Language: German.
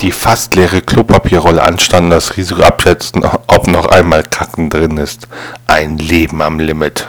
Die fast leere Klopapierrolle anstanden, das Risiko abschätzen, ob noch einmal Kacken drin ist. Ein Leben am Limit.